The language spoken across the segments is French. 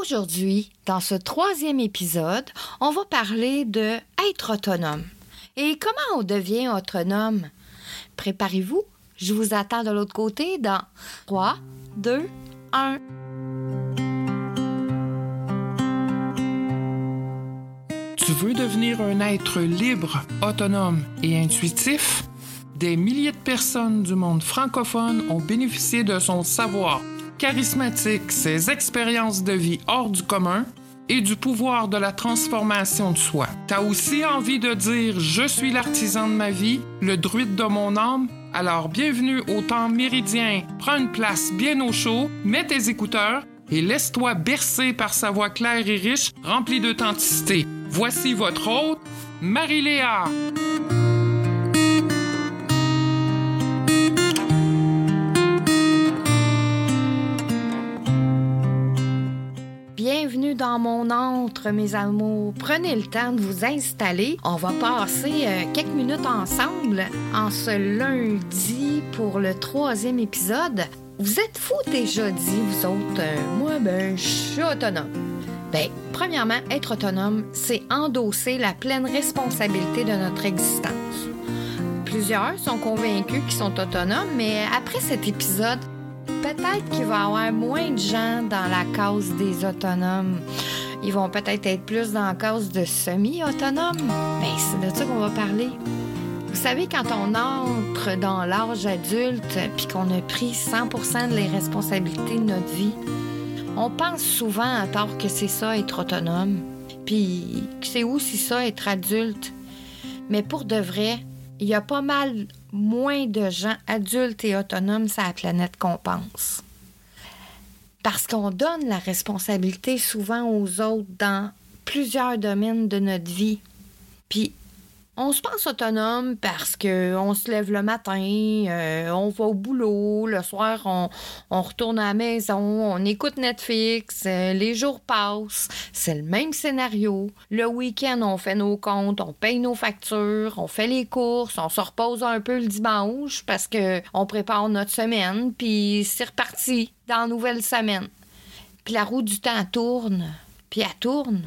Aujourd'hui, dans ce troisième épisode, on va parler de être autonome. Et comment on devient autonome? Préparez-vous, je vous attends de l'autre côté dans 3, 2, 1. Tu veux devenir un être libre, autonome et intuitif? Des milliers de personnes du monde francophone ont bénéficié de son savoir charismatique, ses expériences de vie hors du commun et du pouvoir de la transformation de soi. T'as aussi envie de dire Je suis l'artisan de ma vie, le druide de mon âme? Alors bienvenue au temps méridien. Prends une place bien au chaud, mets tes écouteurs et laisse-toi bercer par sa voix claire et riche, remplie d'authenticité. Voici votre hôte, Marie-Léa. Mon antre, mes amours. Prenez le temps de vous installer. On va passer euh, quelques minutes ensemble en ce lundi pour le troisième épisode. Vous êtes fous déjà dit, vous autres. Euh, moi, ben, je suis autonome. Ben, premièrement, être autonome, c'est endosser la pleine responsabilité de notre existence. Plusieurs sont convaincus qu'ils sont autonomes, mais après cet épisode, peut-être qu'il va y avoir moins de gens dans la cause des autonomes. Ils vont peut-être être plus dans la cause de semi-autonomes. Ben, c'est de ça qu'on va parler. Vous savez, quand on entre dans l'âge adulte puis qu'on a pris 100 des responsabilités de notre vie, on pense souvent à tort que c'est ça être autonome, puis c'est aussi ça être adulte. Mais pour de vrai, il y a pas mal moins de gens adultes et autonomes sur la planète qu'on pense. Parce qu'on donne la responsabilité souvent aux autres dans plusieurs domaines de notre vie. Puis on se pense autonome parce qu'on se lève le matin, euh, on va au boulot, le soir on, retourne à la maison, on écoute Netflix, euh, les jours passent, c'est le même scénario. Le week-end on fait nos comptes, on paye nos factures, on fait les courses, on se repose un peu le dimanche parce que on prépare notre semaine, puis c'est reparti dans la nouvelle semaine. Puis la roue du temps tourne, puis elle tourne,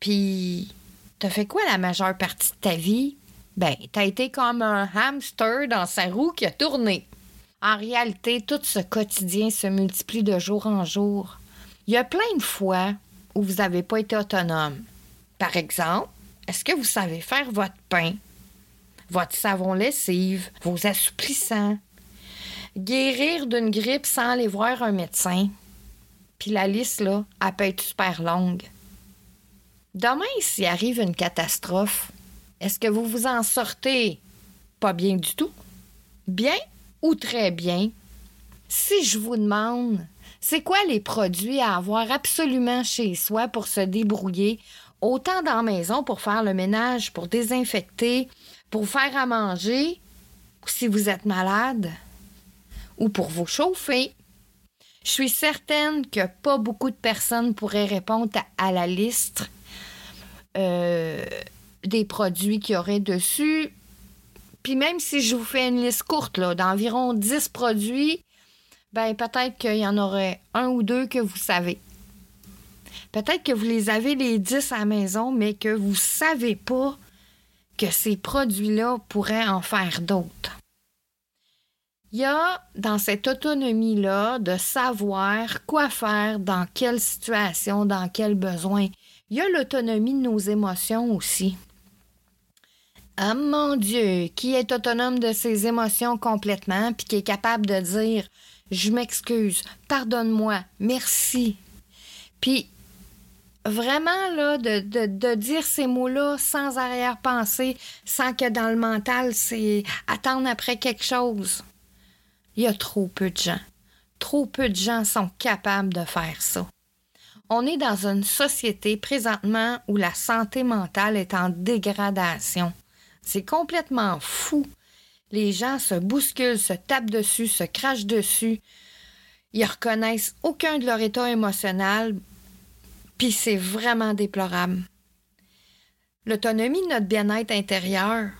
puis T'as fait quoi la majeure partie de ta vie? Ben, t'as été comme un hamster dans sa roue qui a tourné. En réalité, tout ce quotidien se multiplie de jour en jour. Il y a plein de fois où vous n'avez pas été autonome. Par exemple, est-ce que vous savez faire votre pain, votre savon lessive, vos assouplissants, guérir d'une grippe sans aller voir un médecin? Puis la liste, là, elle peut être super longue. Demain, s'il arrive une catastrophe, est-ce que vous vous en sortez pas bien du tout? Bien ou très bien? Si je vous demande, c'est quoi les produits à avoir absolument chez soi pour se débrouiller, autant dans la maison pour faire le ménage, pour désinfecter, pour faire à manger, si vous êtes malade, ou pour vous chauffer? Je suis certaine que pas beaucoup de personnes pourraient répondre à la liste euh, des produits qu'il y aurait dessus. Puis même si je vous fais une liste courte d'environ 10 produits, ben peut-être qu'il y en aurait un ou deux que vous savez. Peut-être que vous les avez les 10 à la maison, mais que vous ne savez pas que ces produits-là pourraient en faire d'autres. Il y a dans cette autonomie-là de savoir quoi faire, dans quelle situation, dans quel besoin. Il y a l'autonomie de nos émotions aussi. Ah mon Dieu, qui est autonome de ses émotions complètement, puis qui est capable de dire je m'excuse, pardonne-moi, merci. Puis vraiment là, de, de dire ces mots-là sans arrière-pensée, sans que dans le mental, c'est attendre après quelque chose. Il y a trop peu de gens. Trop peu de gens sont capables de faire ça. On est dans une société présentement où la santé mentale est en dégradation. C'est complètement fou. Les gens se bousculent, se tapent dessus, se crachent dessus. Ils reconnaissent aucun de leur état émotionnel, puis c'est vraiment déplorable. L'autonomie de notre bien-être intérieur,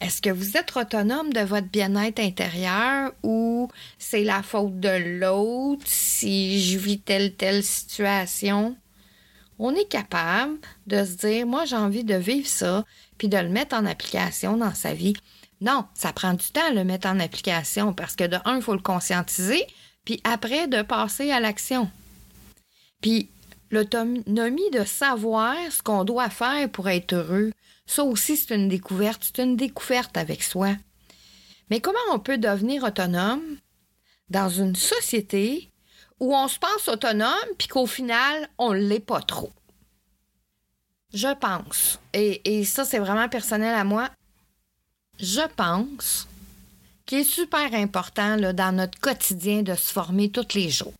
est-ce que vous êtes autonome de votre bien-être intérieur ou c'est la faute de l'autre si je vis telle telle situation? On est capable de se dire, moi j'ai envie de vivre ça, puis de le mettre en application dans sa vie. Non, ça prend du temps à le mettre en application parce que de un, il faut le conscientiser, puis après, de passer à l'action. Puis l'autonomie de savoir ce qu'on doit faire pour être heureux, ça aussi, c'est une découverte. C'est une découverte avec soi. Mais comment on peut devenir autonome dans une société où on se pense autonome puis qu'au final, on ne l'est pas trop? Je pense, et, ça c'est vraiment personnel à moi, je pense qu'il est super important dans notre quotidien de se former tous les jours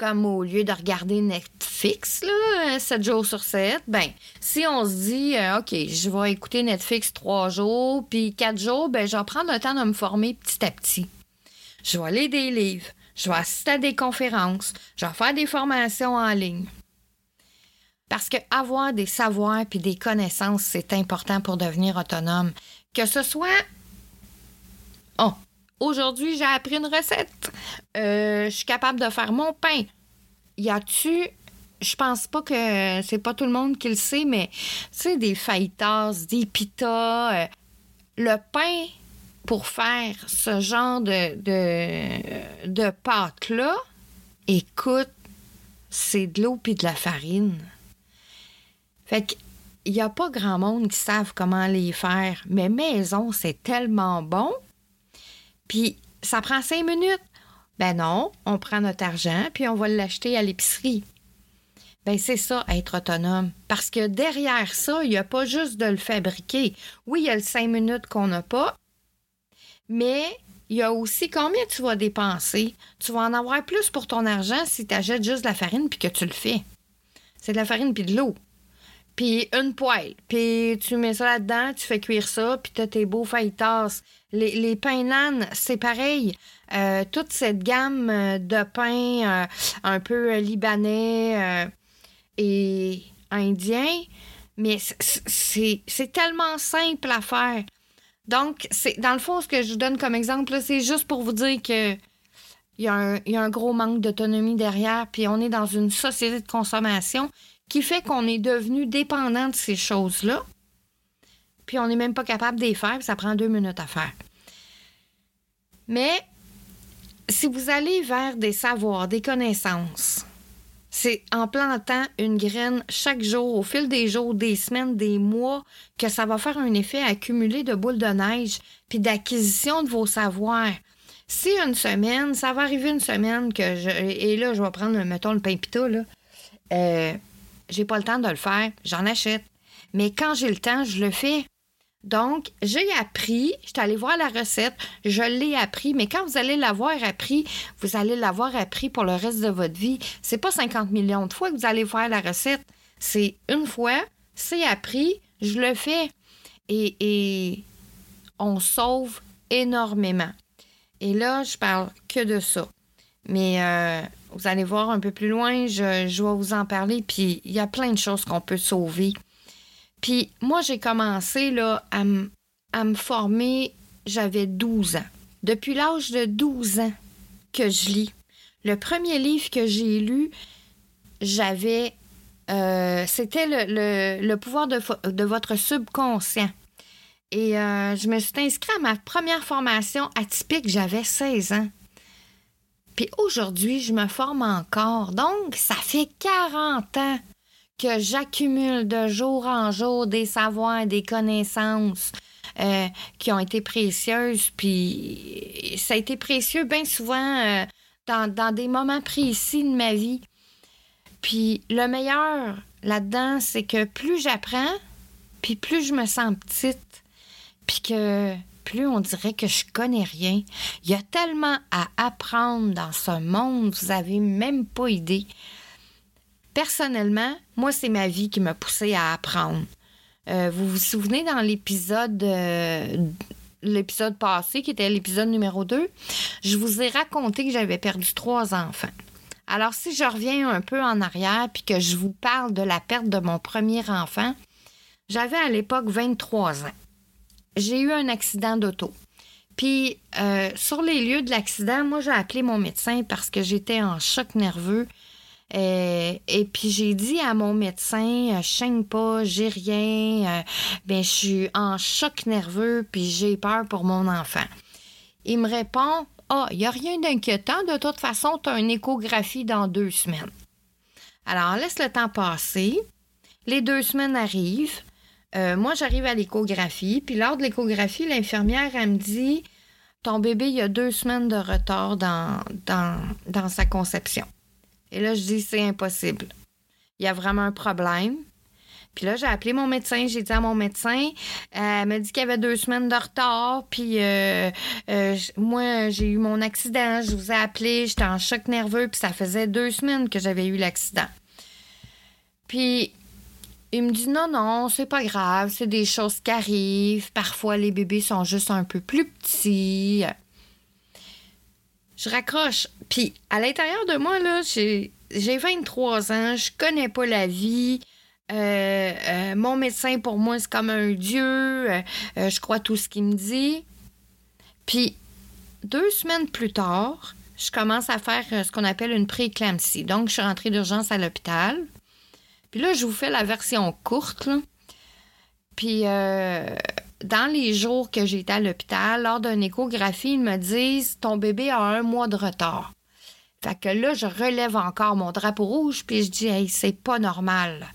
comme au lieu de regarder Netflix, là, 7 jours sur 7, ben, si on se dit, euh, OK, je vais écouter Netflix trois jours, puis quatre jours, ben, je vais prendre le temps de me former petit à petit. Je vais lire des livres, je vais assister à des conférences, je vais faire des formations en ligne. Parce que avoir des savoirs puis des connaissances, c'est important pour devenir autonome. Que ce soit. Oh, Aujourd'hui, j'ai appris une recette. Euh, je suis capable de faire mon pain. Y a-tu je pense pas que c'est pas tout le monde qui le sait, mais tu sais, des fajitas, des pitas, euh, le pain pour faire ce genre de, de, de pâte-là, écoute, c'est de l'eau puis de la farine. Fait qu'il n'y a pas grand monde qui savent comment les faire, mais maison, c'est tellement bon. Puis ça prend cinq minutes. Ben non, on prend notre argent puis on va l'acheter à l'épicerie. Ben c'est ça, être autonome. Parce que derrière ça, il n'y a pas juste de le fabriquer. Oui, il y a le cinq minutes qu'on n'a pas, mais il y a aussi combien tu vas dépenser. Tu vas en avoir plus pour ton argent si tu achètes juste de la farine puis que tu le fais. C'est de la farine puis de l'eau puis une poêle, puis tu mets ça là-dedans, tu fais cuire ça, puis tu as tes beaux fajitas. Les, les pains nan, c'est pareil. Euh, toute cette gamme euh, de pains euh, un peu libanais et indiens, mais c'est tellement simple à faire. Donc, c'est dans le fond, ce que je vous donne comme exemple, c'est juste pour vous dire que il y, a un, y a un gros manque d'autonomie derrière, puis on est dans une société de consommation qui fait qu'on est devenu dépendant de ces choses-là, puis on n'est même pas capable de les faire, puis ça prend deux minutes à faire. Mais si vous allez vers des savoirs, des connaissances, c'est en plantant une graine chaque jour, au fil des jours, des semaines, des mois, que ça va faire un effet accumulé de boules de neige, puis d'acquisition de vos savoirs. Si une semaine, ça va arriver une semaine que je. Et là, je vais prendre, mettons, le pain pita, là. Euh, j'ai pas le temps de le faire, j'en achète. Mais quand j'ai le temps, je le fais. Donc, j'ai appris, je suis allée voir la recette, je l'ai appris, mais quand vous allez l'avoir appris, vous allez l'avoir appris pour le reste de votre vie. C'est pas 50 millions de fois que vous allez voir la recette. C'est une fois, c'est appris, je le fais. Et, et on sauve énormément. Et là, je parle que de ça. Mais euh, vous allez voir un peu plus loin, je, vais vous en parler, puis il y a plein de choses qu'on peut sauver. Puis moi, j'ai commencé à, me former, j'avais 12 ans. Depuis l'âge de 12 ans que je lis. Le premier livre que j'ai lu, j'avais... Euh, c'était le, pouvoir de, de, votre subconscient. Et euh, je me suis inscrite à ma première formation atypique, j'avais 16 ans. Puis aujourd'hui, je me forme encore. Donc, ça fait 40 ans que j'accumule de jour en jour des savoirs, des connaissances euh, qui ont été précieuses. Puis ça a été précieux bien souvent euh, dans, dans, des moments précis de ma vie. Puis le meilleur là-dedans, c'est que plus j'apprends, puis plus je me sens petite, puis que plus on dirait que je connais rien. Il y a tellement à apprendre dans ce monde, vous n'avez même pas idée. Personnellement, moi, c'est ma vie qui m'a poussé à apprendre. Euh, vous vous souvenez dans l'épisode euh, l'épisode passé, qui était l'épisode numéro 2, je vous ai raconté que j'avais perdu trois enfants. Alors, si je reviens un peu en arrière puis que je vous parle de la perte de mon premier enfant, j'avais à l'époque 23 ans. J'ai eu un accident d'auto. Puis, euh, sur les lieux de l'accident, moi, j'ai appelé mon médecin parce que j'étais en choc nerveux. Euh, et puis j'ai dit à mon médecin, je saigne pas, j'ai rien, ben je suis en choc nerveux puis j'ai peur pour mon enfant. Il me répond, ah, il n'y a rien d'inquiétant, de toute façon, tu as une échographie dans deux semaines. Alors, laisse le temps passer. Les deux semaines arrivent. Euh, moi, j'arrive à l'échographie. Puis lors de l'échographie, l'infirmière, elle me dit Ton bébé, il a deux semaines de retard dans, dans, dans sa conception. Et là, je dis C'est impossible. Il y a vraiment un problème. Puis là, j'ai appelé mon médecin, j'ai dit à mon médecin, elle m'a dit qu'il y avait deux semaines de retard, puis euh, euh, moi, j'ai eu mon accident, je vous ai appelé, j'étais en choc nerveux, puis ça faisait deux semaines que j'avais eu l'accident. Puis il me dit non, non, c'est pas grave, c'est des choses qui arrivent. Parfois, les bébés sont juste un peu plus petits. Je raccroche. Puis à l'intérieur de moi, là, j'ai 23 ans, je connais pas la vie. Euh, euh, mon médecin, pour moi, c'est comme un dieu. Euh, je crois tout ce qu'il me dit. Puis, deux semaines plus tard, je commence à faire ce qu'on appelle une prééclampsie. Donc, je suis rentrée d'urgence à l'hôpital. Puis là, je vous fais la version courte. Puis, dans les jours que j'étais à l'hôpital, lors d'une échographie, ils me disent Ton bébé a un mois de retard. Fait que là, je relève encore mon drapeau rouge, puis je dis Hey, c'est pas normal.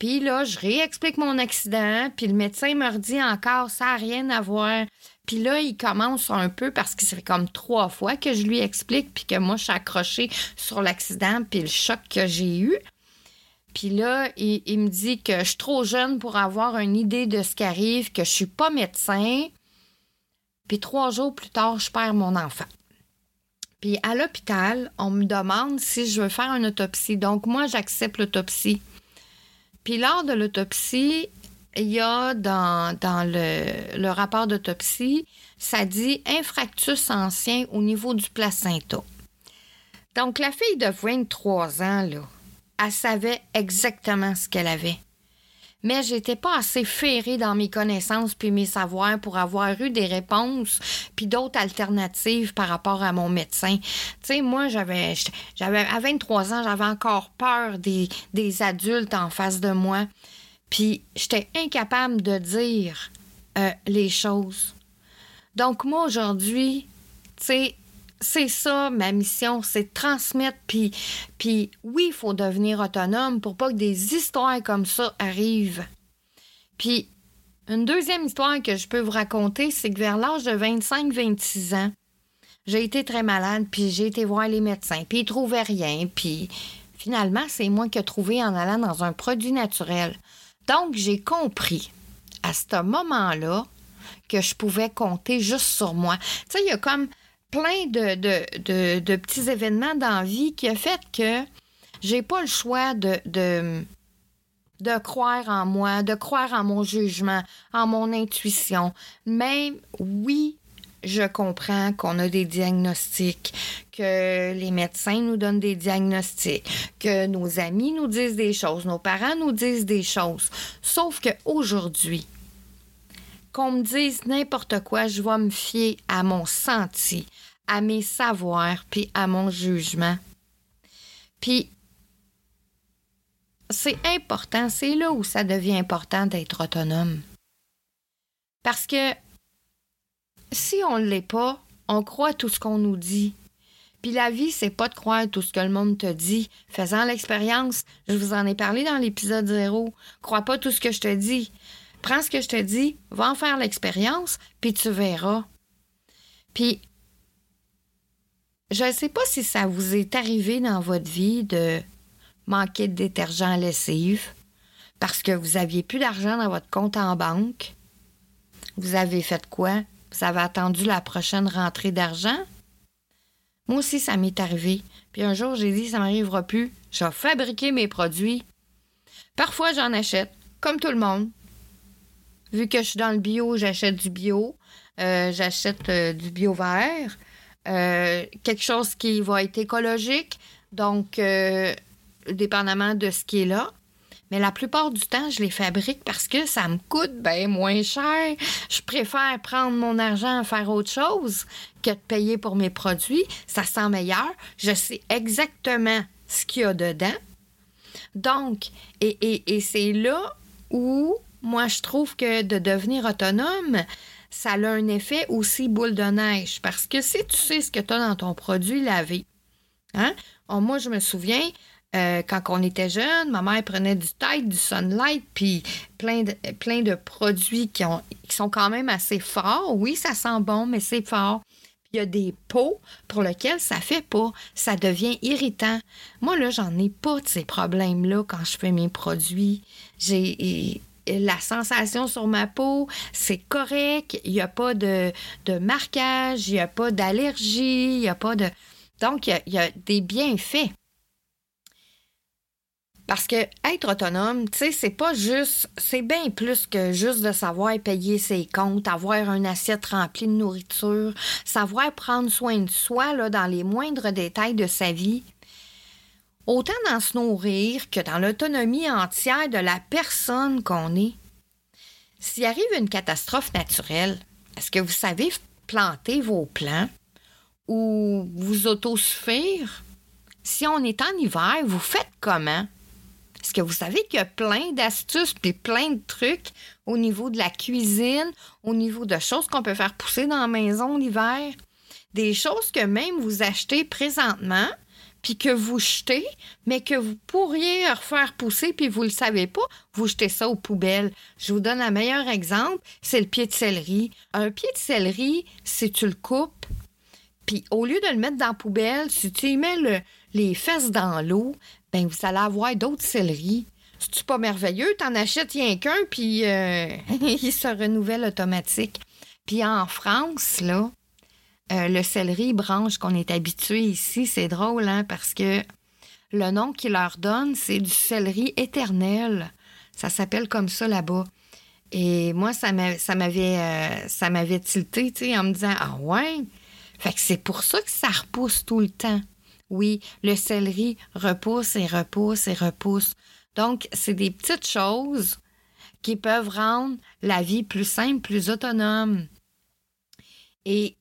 Puis là, je réexplique mon accident, puis le médecin me redit encore, ça n'a rien à voir. Puis là, il commence un peu parce que c'est comme trois fois que je lui explique, puis que moi, je suis accrochée sur l'accident, puis le choc que j'ai eu. Puis là, il, me dit que je suis trop jeune pour avoir une idée de ce qui arrive, que je suis pas médecin. Puis trois jours plus tard, je perds mon enfant. Puis à l'hôpital, on me demande si je veux faire une autopsie. Donc moi, j'accepte l'autopsie. Puis lors de l'autopsie, il y a dans, le, rapport d'autopsie, ça dit infractus ancien au niveau du placenta. Donc la fille de 23 ans, là, elle savait exactement ce qu'elle avait. Mais j'étais pas assez ferrée dans mes connaissances puis mes savoirs pour avoir eu des réponses puis d'autres alternatives par rapport à mon médecin. Tu sais, moi, j'avais, j'avais, à 23 ans, j'avais encore peur des, des adultes en face de moi. Puis j'étais incapable de dire euh, les choses. Donc moi, aujourd'hui, tu sais, c'est ça ma mission, c'est de transmettre. Puis, puis oui, il faut devenir autonome pour pas que des histoires comme ça arrivent. Puis une deuxième histoire que je peux vous raconter, c'est que vers l'âge de 25-26 ans, j'ai été très malade, puis j'ai été voir les médecins, puis ils trouvaient rien, puis finalement, c'est moi qui ai trouvé en allant dans un produit naturel. Donc, j'ai compris à ce moment-là que je pouvais compter juste sur moi. Tu sais, il y a comme plein de, petits événements dans la vie qui a fait que j'ai pas le choix de, de, de croire en moi, de croire en mon jugement, en mon intuition. Même, oui, je comprends qu'on a des diagnostics, que les médecins nous donnent des diagnostics, que nos amis nous disent des choses, nos parents nous disent des choses. Sauf qu'aujourd'hui, qu'on me dise n'importe quoi, je vais me fier à mon senti, à mes savoirs, puis à mon jugement. Puis, c'est important, c'est là où ça devient important d'être autonome. Parce que si on ne l'est pas, on croit tout ce qu'on nous dit. Puis la vie, c'est pas de croire tout ce que le monde te dit. Faisant l'expérience, je vous en ai parlé dans l'épisode zéro. Crois pas tout ce que je te dis. Prends ce que je te dis, va en faire l'expérience, puis tu verras. Puis, je ne sais pas si ça vous est arrivé dans votre vie de manquer de détergent à lessive parce que vous aviez plus d'argent dans votre compte en banque. Vous avez fait quoi? Vous avez attendu la prochaine rentrée d'argent? Moi aussi, ça m'est arrivé. Puis un jour, j'ai dit, ça m'arrivera plus. Je vais fabriquer mes produits. Parfois, j'en achète, comme tout le monde. Vu que je suis dans le bio, j'achète du bio. Euh, j'achète euh, du bio vert. Euh, quelque chose qui va être écologique. Donc, dépendamment de ce qui est là. Mais la plupart du temps, je les fabrique parce que ça me coûte bien moins cher. Je préfère prendre mon argent à faire autre chose que de payer pour mes produits. Ça sent meilleur. Je sais exactement ce qu'il y a dedans. Donc, et, c'est là où moi je trouve que de devenir autonome, ça a un effet aussi boule de neige. Parce que si tu sais ce que tu as dans ton produit lavé, hein? Oh, moi, je me souviens, euh, quand on était jeune, ma mère prenait du Tide, du Sunlight, puis plein de, produits qui sont quand même assez forts. Oui, ça sent bon, mais c'est fort. Puis il y a des pots pour lesquels ça fait pas. Ça devient irritant. Moi, là, j'en ai pas de ces problèmes-là quand je fais mes produits. J'ai la sensation sur ma peau, c'est correct. Il n'y a pas de, de marquage, il n'y a pas d'allergie, il n'y a pas de. Donc, il y a des bienfaits. Parce que être autonome, tu sais, c'est pas juste, c'est bien plus que juste de savoir payer ses comptes, avoir une assiette remplie de nourriture, savoir prendre soin de soi dans les moindres détails de sa vie. Autant dans se nourrir que dans l'autonomie entière de la personne qu'on est. S'il arrive une catastrophe naturelle, est-ce que vous savez planter vos plants ou vous autosuffire? Si on est en hiver, vous faites comment? Est-ce que vous savez qu'il y a plein d'astuces puis plein de trucs au niveau de la cuisine, au niveau de choses qu'on peut faire pousser dans la maison l'hiver? Des choses que même vous achetez présentement, puis que vous jetez, mais que vous pourriez refaire pousser, puis vous ne le savez pas, vous jetez ça aux poubelles. Je vous donne un meilleur exemple, c'est le pied de céleri. Un pied de céleri, si tu le coupes, puis au lieu de le mettre dans la poubelle, si tu y mets les fesses dans l'eau, ben vous allez avoir d'autres céleris. C'est-tu pas merveilleux? T'en achètes rien qu'un, puis euh, il se renouvelle automatique. Puis en France, là, euh, le céleri branche qu'on est habitué ici, c'est drôle, hein, parce que le nom qu'ils leur donnent, c'est du céleri éternel. Ça s'appelle comme ça là-bas. Et moi, ça m'avait euh, ça m'avait tilté, tu sais, en me disant Ah ouais? Fait que c'est pour ça que ça repousse tout le temps. Oui, le céleri repousse et repousse et repousse. Donc, c'est des petites choses qui peuvent rendre la vie plus simple, plus autonome. Et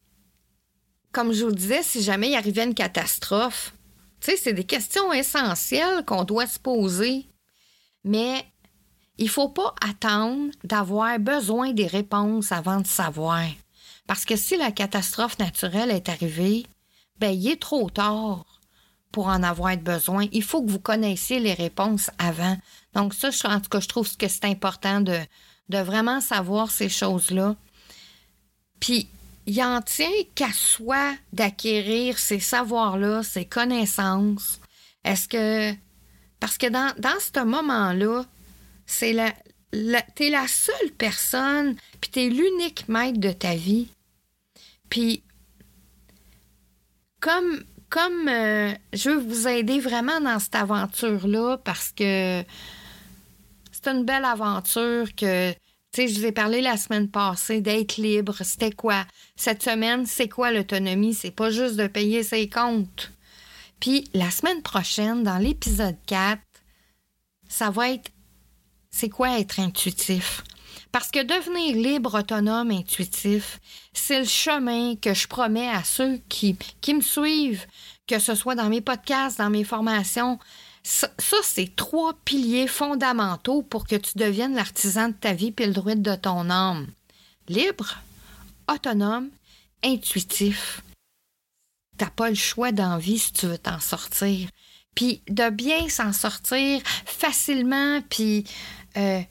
comme je vous disais, si jamais il arrivait une catastrophe, tu sais, c'est des questions essentielles qu'on doit se poser. Mais il ne faut pas attendre d'avoir besoin des réponses avant de savoir. Parce que si la catastrophe naturelle est arrivée, ben, il est trop tard pour en avoir besoin. Il faut que vous connaissiez les réponses avant. Donc ça, je, en tout cas, je trouve que c'est important de, de vraiment savoir ces choses-là. Puis, il en tient qu'à soi d'acquérir ces savoirs-là, ces connaissances. Est-ce que... Parce que dans, dans ce moment-là, c'est la, t'es la seule personne, puis t'es l'unique maître de ta vie. Puis, comme comme euh, je veux vous aider vraiment dans cette aventure-là parce que c'est une belle aventure que, tu je vous ai parlé la semaine passée d'être libre. C'était quoi? Cette semaine, c'est quoi l'autonomie? C'est pas juste de payer ses comptes. Puis la semaine prochaine, dans l'épisode 4, ça va être c'est quoi être intuitif? Parce que devenir libre, autonome, intuitif, c'est le chemin que je promets à ceux qui, qui me suivent, que ce soit dans mes podcasts, dans mes formations. Ça, c'est trois piliers fondamentaux pour que tu deviennes l'artisan de ta vie et le druide de ton âme. Libre, autonome, intuitif. T'as pas le choix d'envie si tu veux t'en sortir. Puis de bien s'en sortir facilement, puis euh,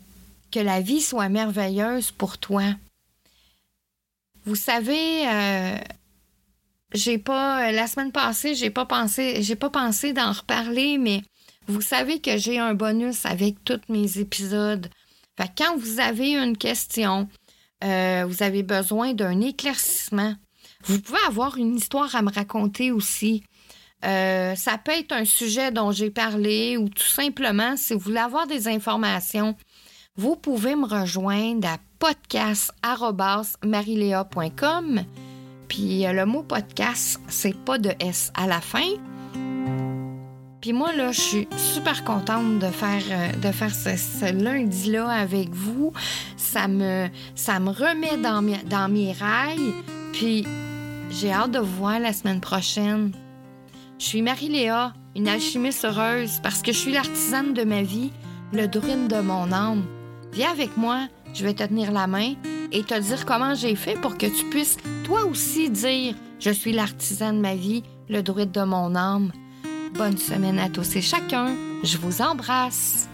que la vie soit merveilleuse pour toi. Vous savez, euh, j'ai pas la semaine passée, j'ai pas pensé, j'ai pas pensé d'en reparler, mais vous savez que j'ai un bonus avec tous mes épisodes. Fait quand vous avez une question, euh, vous avez besoin d'un éclaircissement, vous pouvez avoir une histoire à me raconter aussi. Euh, ça peut être un sujet dont j'ai parlé ou tout simplement, si vous voulez avoir des informations, vous pouvez me rejoindre à podcast.marilea.com. Puis euh, le mot podcast, c'est pas de S à la fin. Puis moi, là, je suis super contente de faire, euh, ce, lundi-là avec vous. Ça me, remet dans, mes, dans rails. Puis j'ai hâte de vous voir la semaine prochaine. Je suis Marie-Léa, une alchimiste heureuse, parce que je suis l'artisane de ma vie, le druide de mon âme. Viens avec moi, je vais te tenir la main et te dire comment j'ai fait pour que tu puisses toi aussi dire Je suis l'artisan de ma vie, le druide de mon âme. Bonne semaine à tous et chacun. Je vous embrasse.